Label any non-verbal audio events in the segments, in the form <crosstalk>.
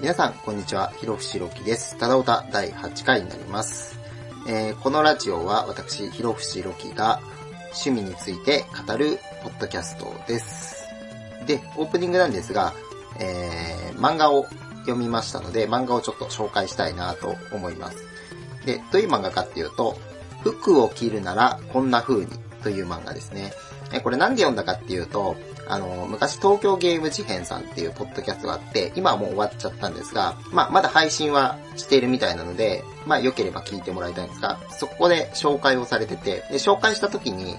皆さん、こんにちは。ひろふしろきです。ただおた第8回になります。えーこのラジオは私、ひろふしろきが趣味について語るポッドキャストです。で、オープニングなんですが、えー漫画を読みましたので、漫画をちょっと紹介したいなと思います。で、どういう漫画かっていうと、服を着るならこんな風にという漫画ですね。えこれなんで読んだかっていうと、あの、昔東京ゲーム事変さんっていうポッドキャストがあって、今はもう終わっちゃったんですが、まあ、まだ配信はしているみたいなので、まあ、良ければ聞いてもらいたいんですが、そこで紹介をされてて、で、紹介した時に、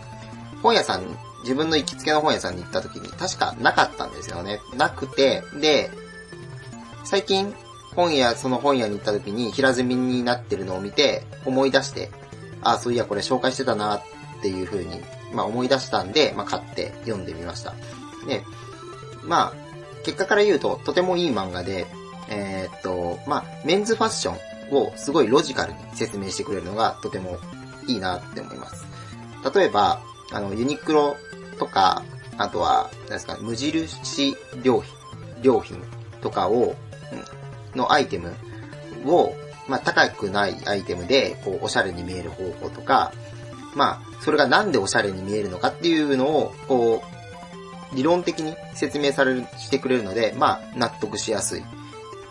本屋さん、自分の行きつけの本屋さんに行った時に確かなかったんですよね。なくて、で、最近、本屋、その本屋に行った時に平積みになってるのを見て、思い出して、あ、そういやこれ紹介してたなっていう風に、まあ思い出したんで、まあ買って読んでみました。で、まあ、結果から言うととてもいい漫画で、えーっと、まあ、メンズファッションをすごいロジカルに説明してくれるのがとてもいいなって思います。例えば、あの、ユニクロとか、あとは、何ですか、無印良品、良品とかを、のアイテムを、まあ、高くないアイテムで、こう、おしゃれに見える方法とか、まあ、それがなんでおしゃれに見えるのかっていうのを、こう、理論的に説明される、してくれるので、まあ、納得しやすい。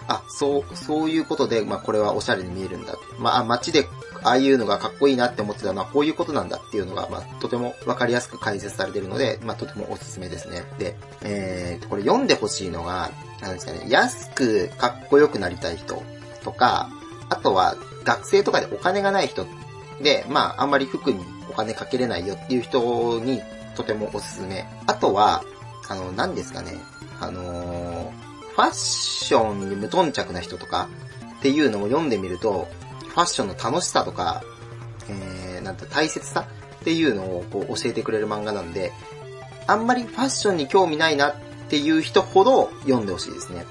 あ、そう、そういうことで、まあ、これはおしゃれに見えるんだ。まあ、街で、ああいうのがかっこいいなって思ってたのは、こういうことなんだっていうのが、まあ、とてもわかりやすく解説されているので、まあ、とてもおすすめですね。で、えーと、これ読んでほしいのが、なんですかね、安くかっこよくなりたい人とか、あとは学生とかでお金がない人で、まああんまり服にお金かけれないよっていう人にとてもおすすめ。あとは、あの、何ですかね、あのーファッションに無頓着な人とかっていうのを読んでみると、ファッションの楽しさとか、えー、なんて大切さっていうのをこう教えてくれる漫画なんで、あんまりファッションに興味ないなっていう人ほど読んでほしいですね。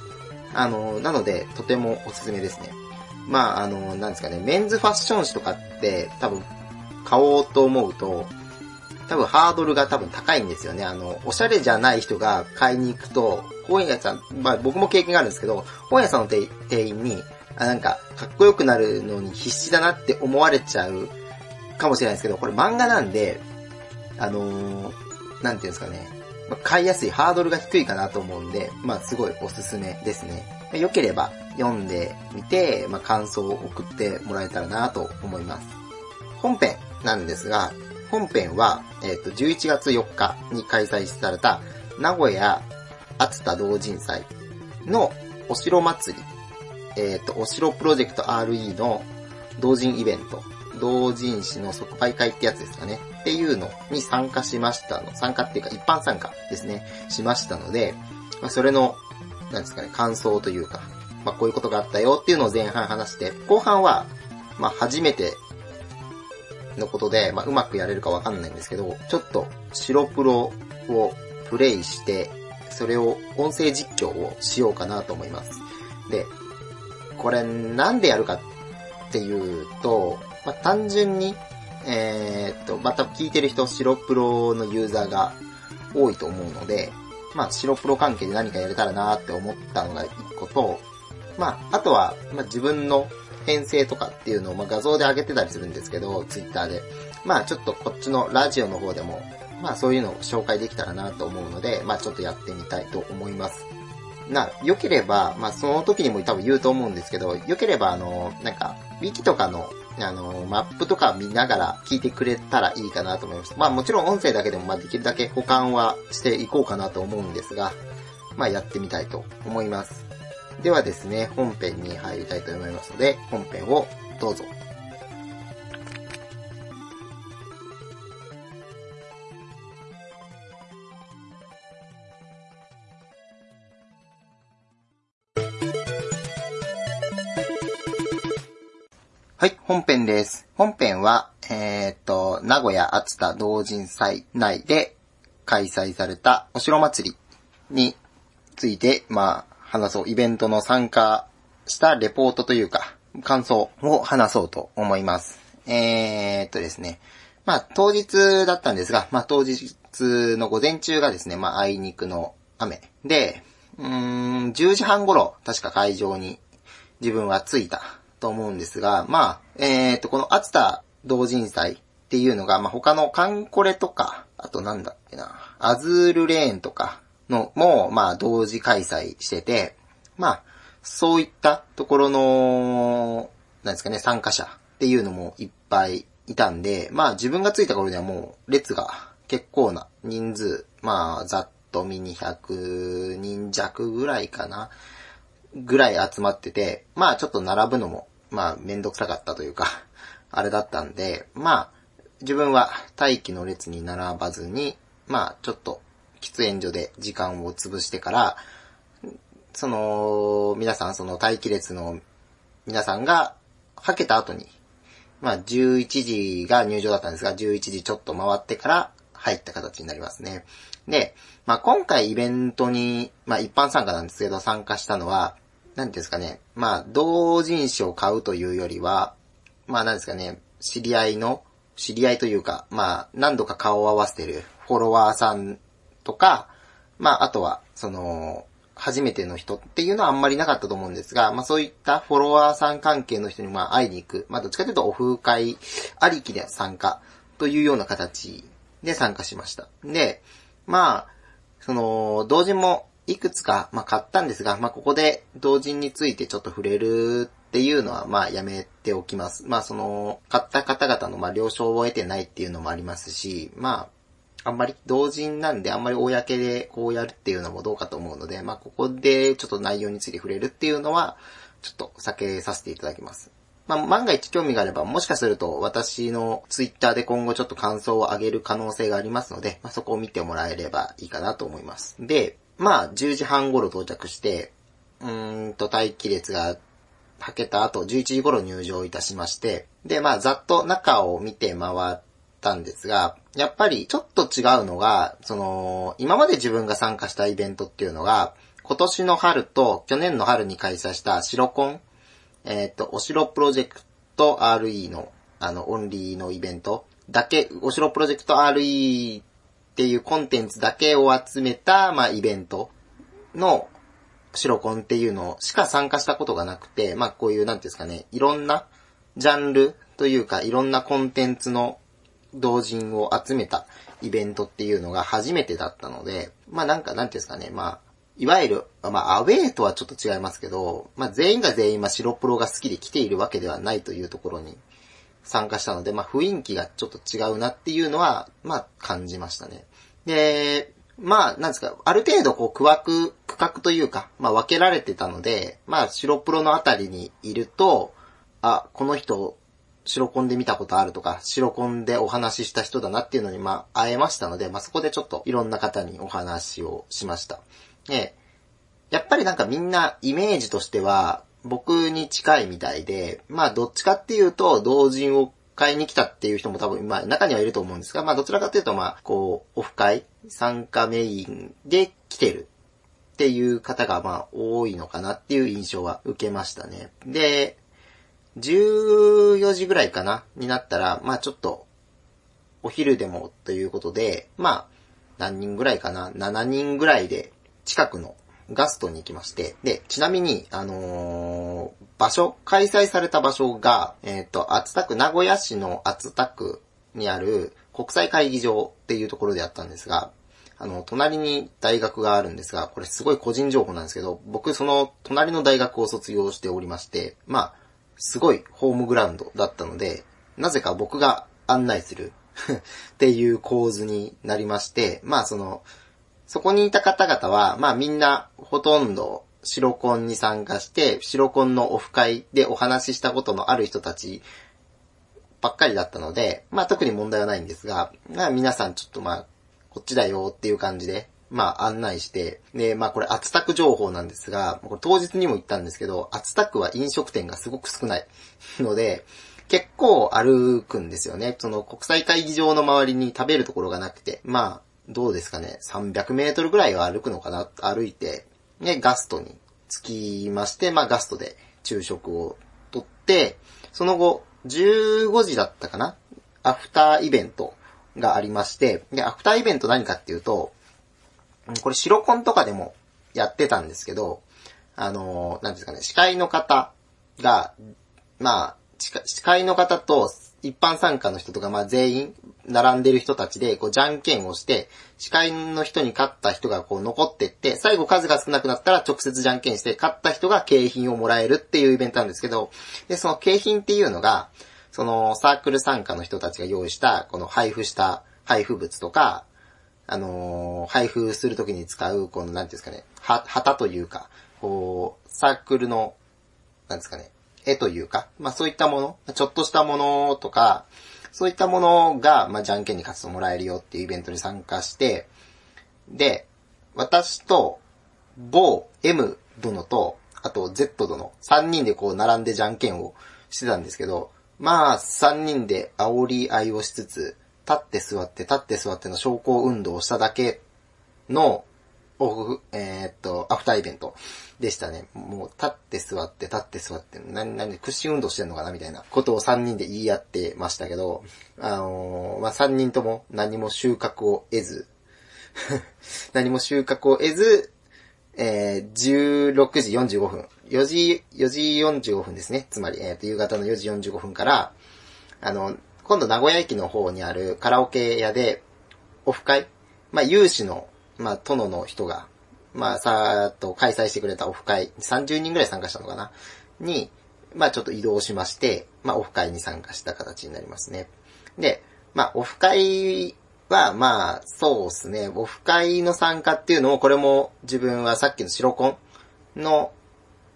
あの、なので、とてもおすすめですね。まあ、あの、なんですかね、メンズファッション誌とかって多分買おうと思うと、多分ハードルが多分高いんですよね。あの、おしゃれじゃない人が買いに行くと、本屋さん、まあ僕も経験があるんですけど、本屋さんの店員に、あ、なんか、かっこよくなるのに必死だなって思われちゃうかもしれないですけど、これ漫画なんで、あのーなんていうんですかね、まあ買いやすい、ハードルが低いかなと思うんで、まあすごいおすすめですね。まあ良ければ読んでみて、まあ感想を送ってもらえたらなと思います。本編なんですが、本編は、えっ、と、11月4日に開催された名古屋熱田同人祭のお城祭り、えっ、と、お城プロジェクト RE の同人イベント、同人誌の即売会ってやつですかね。っていうのに参加しましたの。参加っていうか一般参加ですね。しましたので、まあ、それの、なんですかね、感想というか、まあ、こういうことがあったよっていうのを前半話して、後半は、まあ、初めてのことで、まあ、うまくやれるかわかんないんですけど、ちょっと白プロをプレイして、それを音声実況をしようかなと思います。で、これなんでやるかっていうと、まあ、単純に、えーっと、また聞いてる人、白プロのユーザーが多いと思うので、まあ、白プロ関係で何かやれたらなって思ったのが一個と、まあ、あとは、まあ、自分の編成とかっていうのを、まあ、画像で上げてたりするんですけど、ツイッターで。まあ、ちょっとこっちのラジオの方でも、まあ、そういうのを紹介できたらなと思うので、まあ、ちょっとやってみたいと思います。な、良ければ、まあ、その時にも多分言うと思うんですけど、良ければ、あの、なんか、ウィキとかの、あの、マップとか見ながら聞いてくれたらいいかなと思います。まあ、もちろん音声だけでも、まあ、できるだけ保管はしていこうかなと思うんですが、まあ、やってみたいと思います。ではですね、本編に入りたいと思いますので、本編をどうぞ。はい、本編です。本編は、えーっと、名古屋熱田同人祭内で開催されたお城祭りについて、まあ、話そう。イベントの参加したレポートというか、感想を話そうと思います。えーっとですね。まあ、当日だったんですが、まあ、当日の午前中がですね、まあ、あいにくの雨で、うーん、10時半頃、確か会場に自分は着いたと思うんですが、まあ、えっ、と、この熱田同人祭っていうのが、まあ、他のカンコレとか、あとなんだっけな、アズールレーンとかのも、まあ、同時開催してて、まあ、そういったところの、なんですかね、参加者っていうのもいっぱいいたんで、まあ自分が着いた頃にはもう列が結構な人数、まあざっと見200人弱ぐらいかな、ぐらい集まってて、まあちょっと並ぶのも、まあめんどくさかったというか、あれだったんで、まあ自分は待機の列に並ばずに、まあちょっと喫煙所で時間を潰してから、その、皆さん、その待機列の皆さんが、はけた後に、まあ、11時が入場だったんですが、11時ちょっと回ってから入った形になりますね。で、まあ、今回イベントに、まあ、一般参加なんですけど、参加したのは、なんですかね、まあ、同人誌を買うというよりは、まあ、なんですかね、知り合いの、知り合いというか、まあ、何度か顔を合わせてるフォロワーさんとか、まあ、あとは、その、初めての人っていうのはあんまりなかったと思うんですが、まあそういったフォロワーさん関係の人にまあ会いに行く。まあどっちかというとオフ会ありきで参加というような形で参加しました。で、まあ、その、同人もいくつか、まあ買ったんですが、まあここで同人についてちょっと触れるっていうのはまあやめておきます。まあその、買った方々のまあ了承を得てないっていうのもありますし、まああんまり同人なんであんまり公でこうやるっていうのもどうかと思うので、まあここでちょっと内容について触れるっていうのは、ちょっと避けさせていただきます。まあ万が一興味があれば、もしかすると私のツイッターで今後ちょっと感想を上げる可能性がありますので、まあそこを見てもらえればいいかなと思います。で、まあ10時半頃到着して、うーんと待機列がはけた後、11時頃入場いたしまして、で、まあざっと中を見て回ったんですが、やっぱりちょっと違うのが、その、今まで自分が参加したイベントっていうのが、今年の春と去年の春に開催した白コン、えっ、ー、と、お城プロジェクト RE の、あの、オンリーのイベントだけ、お城プロジェクト RE っていうコンテンツだけを集めた、まあ、イベントの白コンっていうのしか参加したことがなくて、まあ、こういう、なんていうんですかね、いろんなジャンルというか、いろんなコンテンツの同人を集めたイベントっていうのが初めてだったので、まあなんかなんていうんですかね、まあ、いわゆる、まあアウェイとはちょっと違いますけど、まあ全員が全員まあ白プロが好きで来ているわけではないというところに参加したので、まあ雰囲気がちょっと違うなっていうのは、まあ感じましたね。で、まあ、なんですか、ある程度こう、区枠、区画というか、まあ分けられてたので、まあ白プロのあたりにいると、あ、この人白コンで見たことあるとか、白コンでお話しした人だなっていうのに、まあ、会えましたので、まあ、そこでちょっといろんな方にお話をしました。で、やっぱりなんかみんなイメージとしては、僕に近いみたいで、まあ、どっちかっていうと、同人を買いに来たっていう人も多分、まあ、中にはいると思うんですが、まあ、どちらかというと、まあ、こう、オフ会、参加メインで来てるっていう方が、まあ、多いのかなっていう印象は受けましたね。で、14時ぐらいかなになったら、まあちょっと、お昼でもということで、まあ、何人ぐらいかな ?7 人ぐらいで近くのガストに行きまして、で、ちなみに、あのー、場所、開催された場所が、えっ、ー、と、厚田区、名古屋市の厚田区にある国際会議場っていうところであったんですが、あの、隣に大学があるんですが、これすごい個人情報なんですけど、僕その隣の大学を卒業しておりまして、まあ、すごいホームグラウンドだったので、なぜか僕が案内する <laughs> っていう構図になりまして、まあその、そこにいた方々は、まあみんなほとんど白コンに参加して、白コンのオフ会でお話ししたことのある人たちばっかりだったので、まあ特に問題はないんですが、まあ皆さんちょっとまあ、こっちだよっていう感じで、まあ案内して、で、まあこれ厚田区情報なんですが、これ当日にも言ったんですけど、厚田区は飲食店がすごく少ないので、結構歩くんですよね。その国際会議場の周りに食べるところがなくて、まあ、どうですかね、300メートルぐらいは歩くのかな、歩いて、ね、ガストに着きまして、まあガストで昼食をとって、その後、15時だったかな。アフターイベントがありまして、で、アフターイベント何かっていうと、これ白コンとかでもやってたんですけど、あの、なんですかね、司会の方が、まあ、司会の方と一般参加の人とか、まあ全員、並んでる人たちで、こう、じゃんけんをして、司会の人に勝った人がこう残ってって、最後数が少なくなったら直接じゃんけんして、勝った人が景品をもらえるっていうイベントなんですけど、で、その景品っていうのが、そのサークル参加の人たちが用意した、この配布した配布物とか、あのー、配布するときに使う、この、なんていうんですかね、は、旗というか、こう、サークルの、なんですかね、絵というか、まあそういったもの、ちょっとしたものとか、そういったものが、まあじゃんけんに勝つともらえるよっていうイベントに参加して、で、私と、某 M 殿と、あと Z 殿、3人でこう並んでじゃんけんをしてたんですけど、まあ3人で煽り合いをしつつ、立って座って立って座っての昇降運動をしただけの、オフ、えー、っと、アフターイベントでしたね。もう、立って座って、立って座って、何、何、屈伸運動してんのかなみたいなことを3人で言い合ってましたけど、あのー、まあ、3人とも何も収穫を得ず、<laughs> 何も収穫を得ず、えー、16時45分、4時、4時45分ですね。つまり、えー、と、夕方の4時45分から、あの、今度名古屋駅の方にあるカラオケ屋で、オフ会まあ、有志の、まあ、殿の人が、まあ、さーっと開催してくれたオフ会、30人ぐらい参加したのかな？に、まあちょっと移動しまして、まあオフ会に参加した形になりますね。で、まあオフ会は、まあそうですね、オフ会の参加っていうのを、これも自分はさっきの白コンの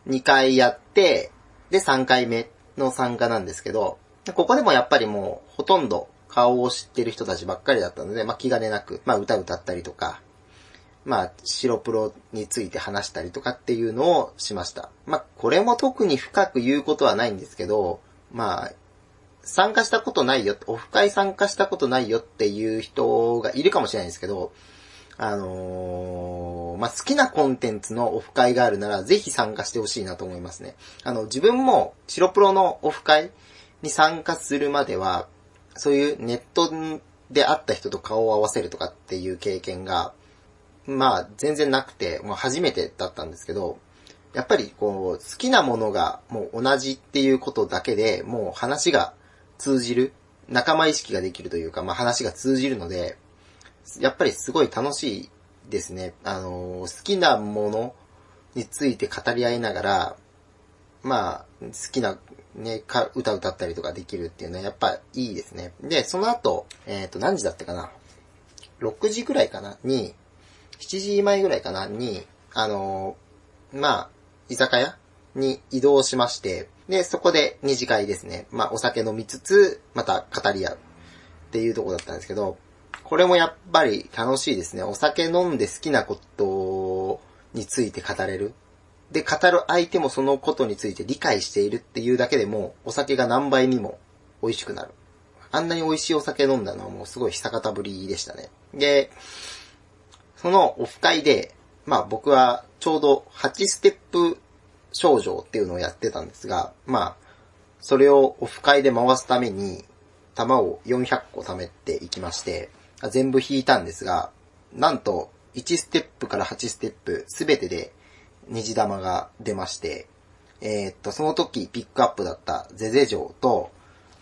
2回やって、で3回目の参加なんですけど、ここでもやっぱりもうほとんど顔を知ってる人たちばっかりだったので、まあ気兼ねなく、まあ歌歌ったりとか、まあ、白プロについて話したりとかっていうのをしました。まあ、これも特に深く言うことはないんですけど、まあ、参加したことないよ、オフ会参加したことないよっていう人がいるかもしれないんですけど、あのー、まあ、好きなコンテンツのオフ会があるなら、ぜひ参加してほしいなと思いますね。あの、自分も、白プロのオフ会に参加するまでは、そういうネットで会った人と顔を合わせるとかっていう経験が、まあ、全然なくて、もう初めてだったんですけど、やっぱりこう、好きなものがもう同じっていうことだけで、もう話が通じる、仲間意識ができるというか、まあ話が通じるので、やっぱりすごい楽しいですね。あの、好きなものについて語り合いながら、まあ、好きな、ね、歌歌ったりとかできるっていうのはやっぱいいですね。で、その後、えっ、ー、と、何時だったかな ?6 時くらいかな？に、7時前ぐらいかな、に、あのー、まあ、居酒屋に移動しまして、で、そこで二次会ですね。まあ、お酒飲みつつ、また語り合うっていうとこだったんですけど、これもやっぱり楽しいですね。お酒飲んで好きなことについて語れる。で、語る相手もそのことについて理解しているっていうだけでも、お酒が何倍にも美味しくなる。あんなに美味しいお酒飲んだのはもうすごい久方ぶりでしたね。で、そのオフ会で、まあ僕はちょうど8ステップ症状っていうのをやってたんですが、まあ、それをオフ会で回すために、玉を400個貯めていきまして、全部引いたんですが、なんと、1ステップから8ステップ、すべてで虹玉が出まして、えー、っと、その時ピックアップだったゼゼ城と、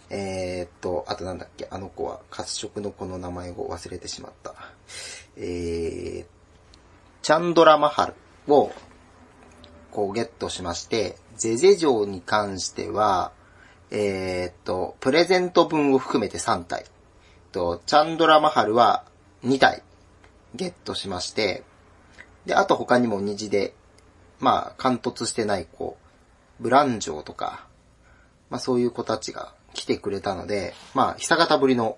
えー、っと、あとなんだっけ、あの子は、褐色の子の名前を忘れてしまった。えー、チャンドラマハルを、こうゲットしまして、ゼゼ城に関しては、えー、っと、プレゼント分を含めて3体。と、チャンドラマハルは2体ゲットしまして、で、あと他にも虹で、まあ、貫突してない子、ブランジョーとか、まあそういう子たちが来てくれたので、まあ、久方ぶりの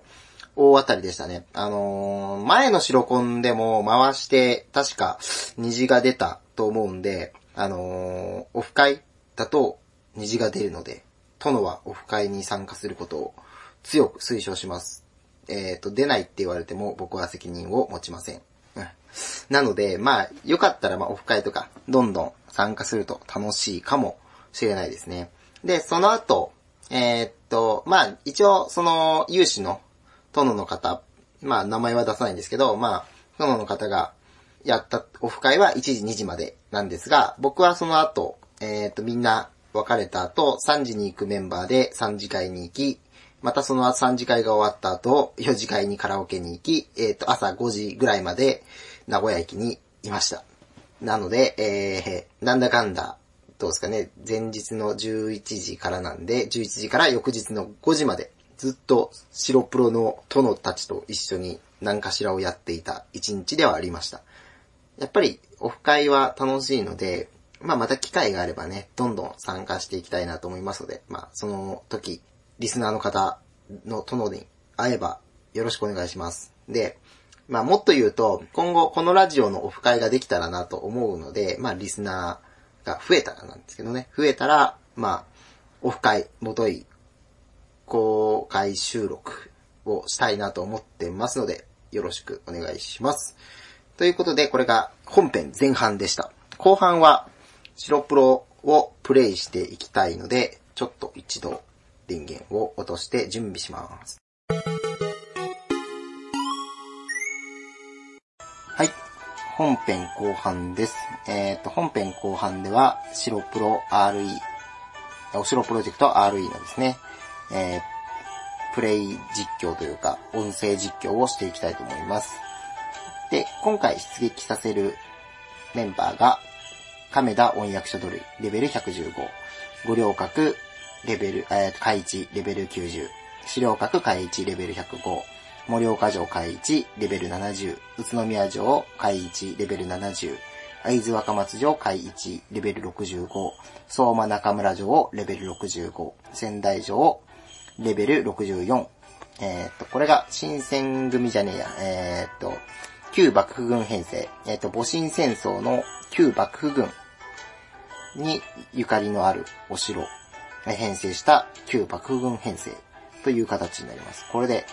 大当たりでしたね。あのー、前の白コンでも回して、確か虹が出たと思うんで、あのー、オフ会だと虹が出るので、殿はオフ会に参加することを強く推奨します。えっ、ー、と、出ないって言われても僕は責任を持ちません。なので、まあ、よかったらまあオフ会とか、どんどん参加すると楽しいかもしれないですね。で、その後、えー、っと、まあ、一応、その、有志の殿の方、まあ名前は出さないんですけど、まあ、殿の方がやったオフ会は1時2時までなんですが、僕はその後、えっ、と、みんな別れた後、3時に行くメンバーで3次会に行き、またその3次会が終わった後、4次会にカラオケに行き、えっ、と、朝5時ぐらいまで名古屋駅にいました。なので、えー、なんだかんだ、どうですかね、前日の11時からなんで、11時から翌日の5時まで、ずっと白プロの殿たちと一緒に何かしらをやっていた一日ではありました。やっぱりオフ会は楽しいので、まあまた機会があればね、どんどん参加していきたいなと思いますので、まあその時、リスナーの方の殿に会えばよろしくお願いします。で、まあもっと言うと、今後このラジオのオフ会ができたらなと思うので、まあリスナーが増えたらなんですけどね、増えたら、まあ、オフ会、もとい、公開収録をしたいなと思ってますので、よろしくお願いします。ということで、これが本編前半でした。後半は、白プロをプレイしていきたいので、ちょっと一度電源を落として準備します。本編後半です。えっ、と、本編後半では、白プロ RE、お城プロジェクト RE のですね、えープレイ実況というか、音声実況をしていきたいと思います。で、今回出撃させるメンバーが、亀田音役所取り、レベル115、五稜郭、レベル、えー、海一、レベル90、資料閣海一、レベル105、盛岡城海一、レベル70、宇都宮城海一、レベル70、会津若松城海一、レベル65、相馬中村城、レベル65、仙台城、レベル64。えーっと、これが新選組じゃねえや。えーっと、旧幕府軍編成。えーっと、戊辰戦争の旧幕府軍にゆかりのあるお城、編成した旧幕府軍編成という形になります。これで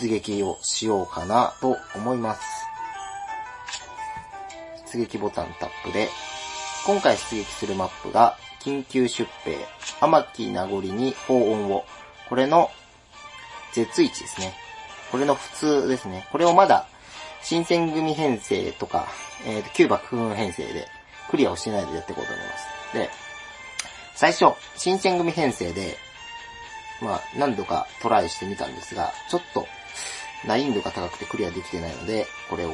出撃をしようかなと思います。出撃ボタンタップで、今回出撃するマップが、緊急出兵、天木名残に法音を、これの Z1 ですね。これの普通ですね。これをまだ、新選組編成とか、えーと、旧幕府軍編成で、クリアをしないでやっていこうと思います。で、最初、新選組編成で、まあ、何度かトライしてみたんですが、ちょっと、難易度が高くてクリアできてないので、これを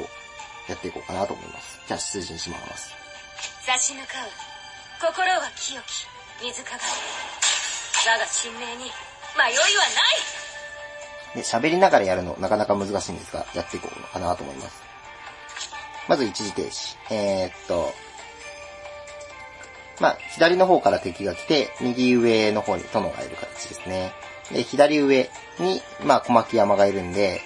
やっていこうかなと思います。じゃあ、出陣します。差し向かう心は清き水鏡我が神明に迷いはないで、喋りながらやるのなかなか難しいんですが、やっていこうかなと思います。まず一時停止。えー、っと、まあ、左の方から敵が来て、右上の方に殿がいる形ですね。で、左上に、まあ、小牧山がいるんで、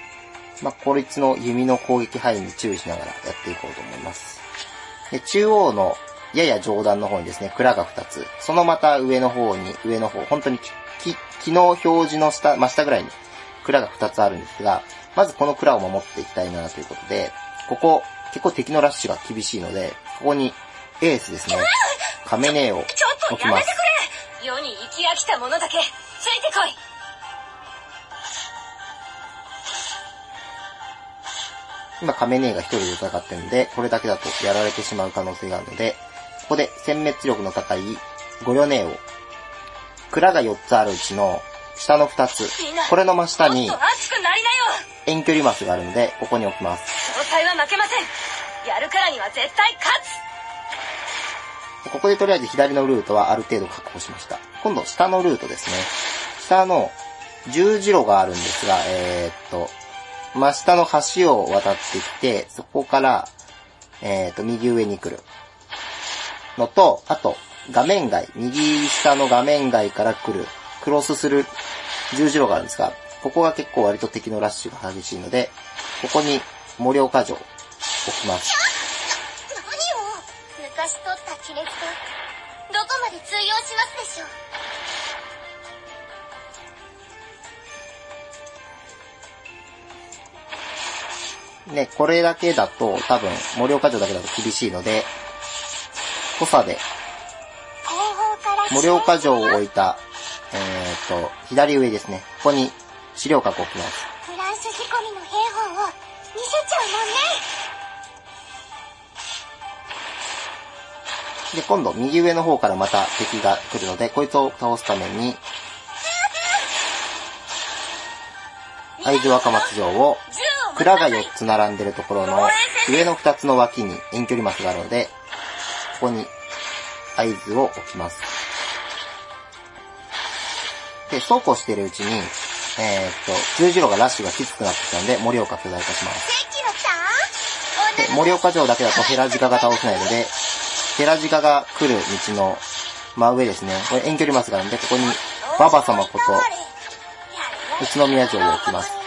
まあ、こいつの弓の攻撃範囲に注意しながらやっていこうと思います。で、中央のやや上段の方にですね、蔵が2つ。そのまた上の方に、上の方、本当にき、木の表示の下、真下ぐらいに蔵が2つあるんですが、まずこの蔵を守っていきたいなということで、ここ、結構敵のラッシュが厳しいので、ここにエースですね、カメネーをちょっと置きますやめて。くれ世に生き飽きた者だけついてこい今、カメネーが一人で戦ってるので、これだけだとやられてしまう可能性があるので、ここで殲滅力の高いゴリョネーを、蔵が4つあるうちの下の2つこれの真下に遠距離マスがあるので、ここに置きます。は負けませんやるからには絶対勝つここでとりあえず左のルートはある程度確保しました。今度下のルートですね。下の十字路があるんですが、えー、っと、真下の橋を渡ってきて、そこから、えー、っと、右上に来る。のと、あと、画面外、右下の画面外から来る、クロスする十字路があるんですが、ここが結構割と敵のラッシュが激しいので、ここに盛岡城置きます。昔取った亀裂がどこまで通用しますでしょう？ね、これだけだと、多分、盛岡城だけだと厳しいので、補佐で、盛岡城を置いた、えーっと、左上ですね。ここに資料閣を置きます。フランス仕込みの兵法を見せちゃうもんねで、今度右上の方からまた敵が来るので、こいつを倒すために、会津若松城を、蔵が4つ並んでるところの上の2つの脇に遠距離マスがあるので、ここに合図を置きます。で、そうこうしてるうちに、えー、っと、十字路がラッシュがきつくなってきたので、盛岡巨大化します。で、盛岡城だけだとヘラジカが倒せないので、ヘラジカが来る道の真上ですね。これ遠距離マスがあるので、ここにババ様こと宇都宮城を置きます。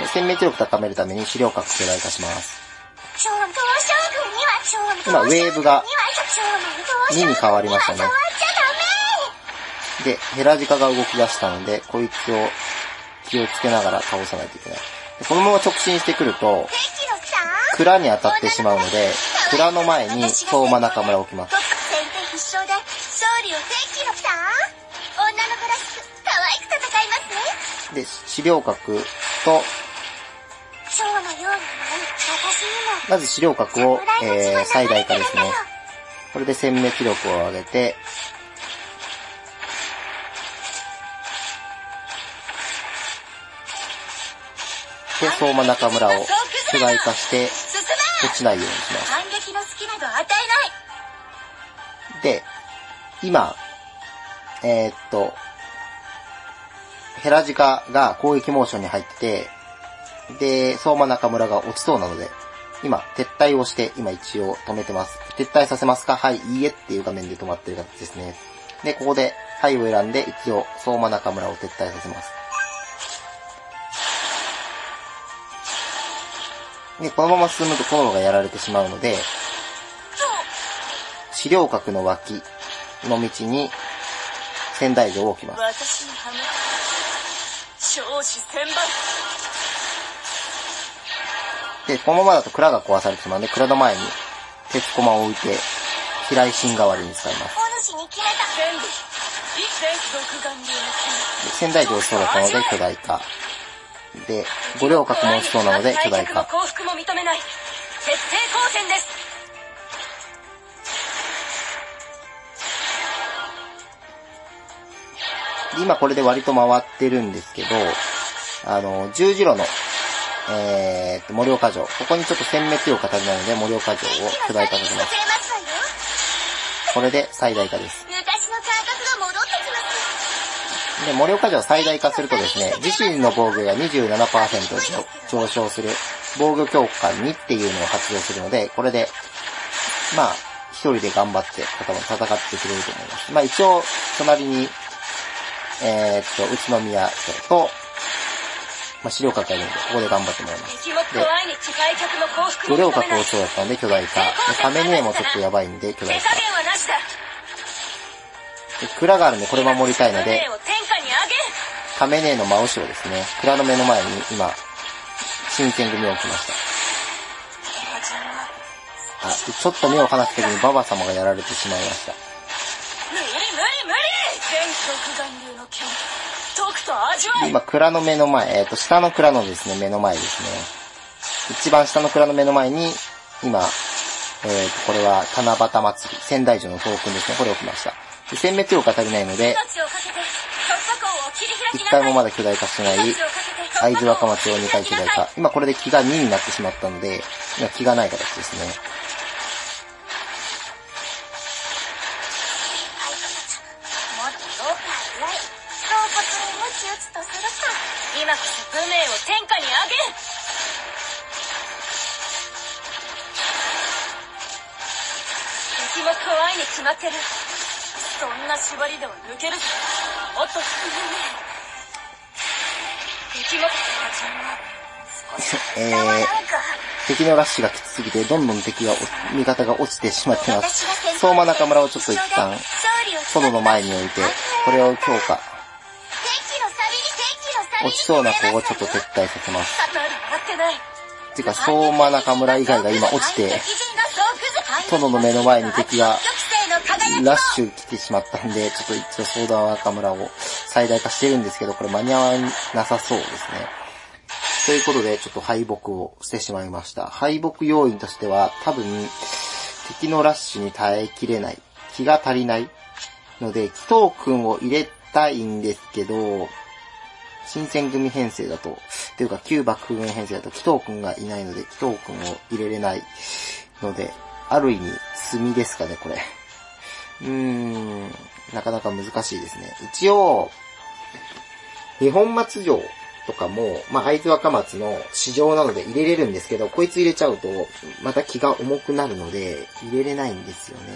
で殲滅力高めるために資料核巨大化します。今ウェーブが2 2に変わりましたねで、ヘラジカが動き出したので、こいつを気をつけながら倒さないといけない。でこのまま直進してくると、蔵に当たってしまうので、蔵の前に相馬中村を置きます。で資料核と、まず資料核を、えー、最大化ですね。これで殲滅力を上げて、で、相馬中村を巨大化して、進落ちないようにします。で、今、えーっと、ヘラジカが攻撃モーションに入ってて、で、相馬中村が落ちそうなので、今、撤退をして、今一応止めてます。撤退させますか？はい、いいえっていう画面で止まってる形ですね。で、ここで、はいを選んで、一応、相馬中村を撤退させます。で、このまま進むと殿がやられてしまうので、資料核の脇の道に仙台城を置きます。で、このままだと蔵が壊されてしまうので、蔵の前に鉄駒を置いて、飛来神代わりに使います。仙台城そうだったので巨大化。で、五稜郭も落ちそうなので巨大化。今これで割と回ってるんですけど、あの、十字路の、えーっと、盛岡城。ここにちょっと殲滅力が足りないので、盛岡城を巨大化させます。これで最大化です。で、盛岡城最大化するとですね、自身の防御が27%上昇する、防御強化2っていうのを発動するので、これで、まあ、一人で頑張って、戦ってくれると思います。まあ一応、隣に、えーっと、宇都宮城と、まあ、資料閣がいるので、ここで頑張ってもらいます。敵も怖いに近い客も幸福五稜郭をそうだったので巨大化。で、亀根もちょっとやばいんで巨大化。で、蔵があるんでこれ守りたいので亀根の真後ろですね。蔵の目の前に今、新選組を置きました。あ、でちょっと目を離す時にババ様がやられてしまいました。無理無理無理全独今、蔵の目の前、えっ、と、下の蔵のですね、目の前ですね。一番下の蔵の目の前に、今、えっ、と、これは七夕祭り、仙台城のトークンですね、これを置きました。で、殲滅力が足りないので、一回もまだ巨大化してない、会津若松を2回巨大。化今これで気が2になってしまったので、今気がない形ですね。抜けるぞもっと敵も母ちゃんは少しえー、か <laughs> 敵のラッシュがきつすぎて、どんどん敵が、味方が落ちてしまっています。相馬中村をちょっと一旦、園の前に置いて、これを強化。落ちそうな子をちょっと撤退させます。てか、相馬中村以外が今落ちて、殿の目の前に敵がラッシュ来てしまったんで、ちょっと一応相談若村を最大化してるんですけど、これ間に合わなさそうですね。ということで、ちょっと敗北をしてしまいました。敗北要因としては、多分、敵のラッシュに耐えきれない。気が足りない。ので、紀藤くんを入れたいんですけど、新選組編成だと、というか旧幕府編成だと紀藤くんがいないので、紀藤くんを入れれないので、ある意味、墨ですかね、これ。うーん、なかなか難しいですね。一応、日本松城とかも、まあ、会津若松の市場なので入れれるんですけど、こいつ入れちゃうと、また気が重くなるので、入れれないんですよね。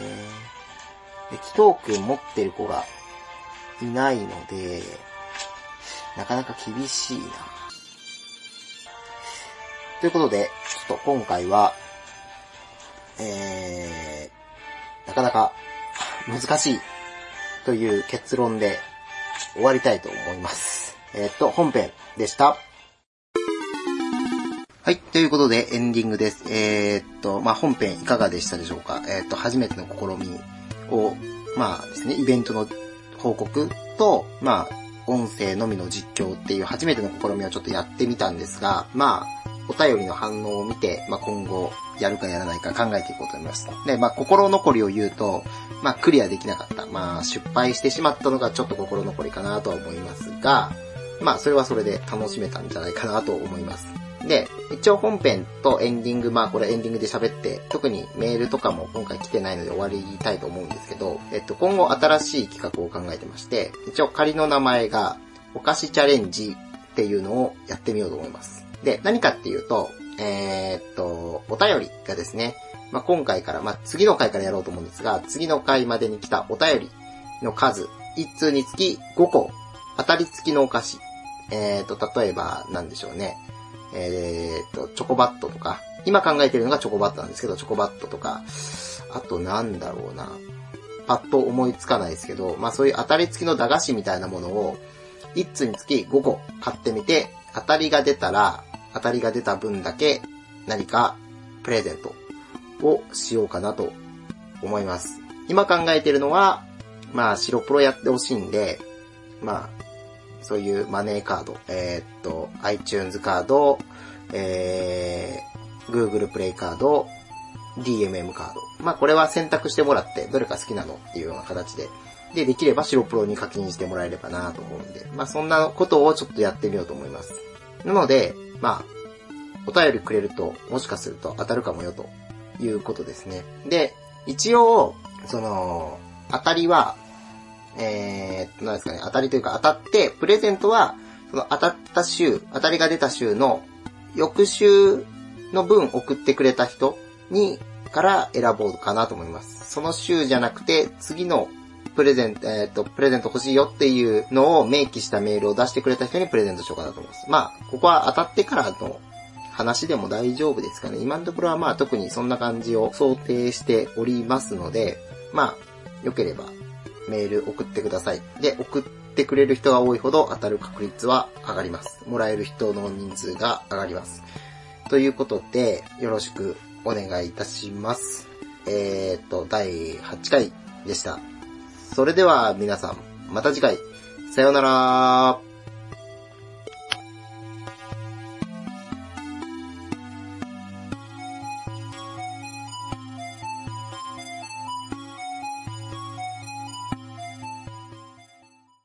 で、紀藤くん持ってる子がいないので、なかなか厳しいな。ということで、ちょっと今回は、えー、なかなか難しいという結論で終わりたいと思います。えーっと、本編でした。はい。ということで、エンディングです。えーっと、まあ、本編いかがでしたでしょうかえーっと、初めての試みを、まあですね、イベントの報告と、まあ、音声のみの実況っていう初めての試みをちょっとやってみたんですが、まあ、お便りの反応を見て、まあ、今後、やるかやらないか考えていこうと思います。で、まあ、心残りを言うと、まあ、クリアできなかった。まあ、失敗してしまったのがちょっと心残りかなとは思いますが、まあ、それはそれで楽しめたんじゃないかなと思います。で、一応本編とエンディング、まあこれエンディングで喋って、特にメールとかも今回来てないので終わりたいと思うんですけど、えっと、今後新しい企画を考えてまして、一応仮の名前が、お菓子チャレンジっていうのをやってみようと思います。で、何かっていうと、えーっと、お便りがですね、まあ今回から、まあ次の回からやろうと思うんですが、次の回までに来たお便りの数、1通につき5個、当たり付きのお菓子。えーっと、例えば、なんでしょうね。えーっと、チョコバットとか、今考えてるのがチョコバットなんですけど、チョコバットとか、あとなんだろうな。パッと思いつかないですけど、まあそういう当たり付きの駄菓子みたいなものを、1通につき5個買ってみて、当たりが出たら、当たりが出た分だけ何かプレゼントをしようかなと思います。今考えてるのは、まあ白プロやってほしいんで、まあ、そういうマネーカード、えーっと、iTunes カード、えー、Google プレイカード、DMM カード。まあこれは選択してもらって、どれか好きなのっていうような形で。で、できれば白プロに課金してもらえればなと思うんで、まあそんなことをちょっとやってみようと思います。なので、まあ、お便りくれると、もしかすると当たるかもよということですね。で、一応、その、当たりは、えーっと、なんですかね、当たりというか当たって、プレゼントは、その当たった週、当たりが出た週の翌週の分送ってくれた人に、から選ぼうかなと思います。その週じゃなくて、次のプレゼント、えーっと、プレゼント欲しいよっていうのを明記したメールを出してくれた人にプレゼントしようかなと思います。まあ、ここは当たってからの話でも大丈夫ですかね。今のところはまあ特にそんな感じを想定しておりますので、まあ、良ければメール送ってください。で、送ってくれる人が多いほど当たる確率は上がります。もらえる人の人数が上がります。ということで、よろしくお願いいたします。えーっと、第8回でした。それでは皆さん、また次回、さようなら。